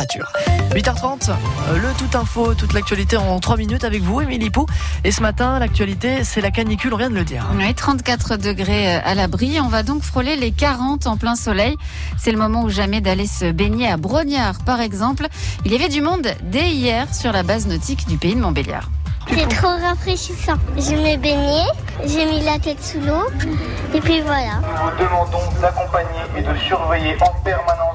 températures. 8h30, euh, le tout info, toute l'actualité en 3 minutes avec vous, Émilie Pou. Et ce matin, l'actualité, c'est la canicule, on vient de le dire. Oui, 34 degrés euh, à l'abri. On va donc frôler les 40 en plein soleil. C'est le moment ou jamais d'aller se baigner à Brognard, par exemple. Il y avait du monde dès hier sur la base nautique du pays de Montbéliard. C'est trop rafraîchissant. Je me baignais, j'ai mis la tête sous l'eau, et puis voilà. Nous vous demandons d'accompagner et de surveiller en permanence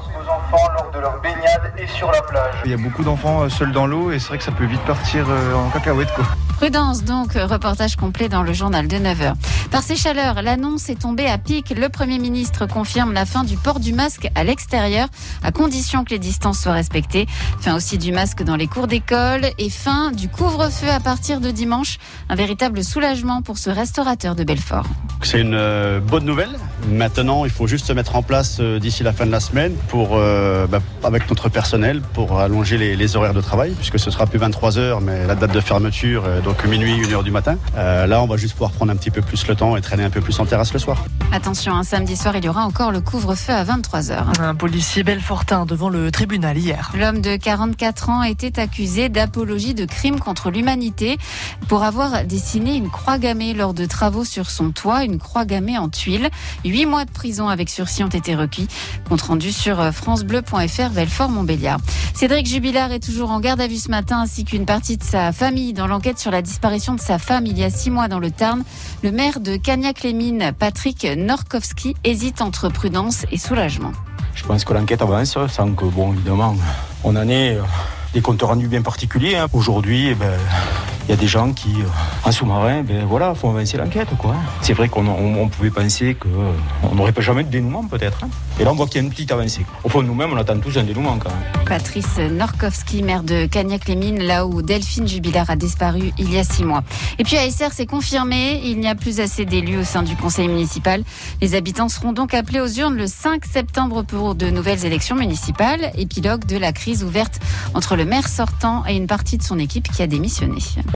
enfants lors de leur baignade et sur la plage. Il y a beaucoup d'enfants euh, seuls dans l'eau et c'est vrai que ça peut vite partir euh, en cacahuète quoi. Prudence donc, reportage complet dans le journal de 9h. Par ces chaleurs, l'annonce est tombée à pic. Le Premier ministre confirme la fin du port du masque à l'extérieur, à condition que les distances soient respectées. Fin aussi du masque dans les cours d'école et fin du couvre-feu à partir de dimanche. Un véritable soulagement pour ce restaurateur de Belfort. C'est une euh, bonne nouvelle. Maintenant, il faut juste se mettre en place euh, d'ici la fin de la semaine pour, euh, bah, avec notre personnel pour allonger les, les, horaires de travail, puisque ce sera plus 23 heures, mais la date de fermeture, donc minuit, 1 heure du matin. là, on va juste pouvoir prendre un petit peu plus le temps et traîner un peu plus en terrasse le soir. Attention, un samedi soir, il y aura encore le couvre-feu à 23 heures. Un policier belfortin devant le tribunal hier. L'homme de 44 ans était accusé d'apologie de crimes contre l'humanité pour avoir dessiné une croix gammée lors de travaux sur son toit, une croix gammée en tuiles. Huit mois de prison avec sursis ont été requis. Compte rendu sur francebleu.fr Belfort-Montbéliard. Cédric Jubilard est toujours en garde à vue ce matin ainsi qu'une partie de sa famille dans l'enquête sur la disparition de sa femme il y a six mois dans le Tarn. Le maire de Cagnac-les-Mines, Patrick Norkowski, hésite entre prudence et soulagement. Je pense que l'enquête avance sans que, bon, évidemment, on en ait des comptes rendus bien particuliers. Hein. Aujourd'hui, eh ben, il y a des gens qui, en sous-marin, ben voilà, font avancer l'enquête. C'est vrai qu'on on, on pouvait penser qu'on n'aurait pas jamais de dénouement, peut-être. Hein. Et là, on voit qu'il y a une petite avancée. Au fond, nous-mêmes, on attend tous un dénouement, quand même. Patrice Norkowski, maire de Cagnac-les-Mines, là où Delphine Jubilard a disparu il y a six mois. Et puis à SR, c'est confirmé, il n'y a plus assez d'élus au sein du conseil municipal. Les habitants seront donc appelés aux urnes le 5 septembre pour de nouvelles élections municipales, épilogue de la crise ouverte entre le maire sortant et une partie de son équipe qui a démissionné.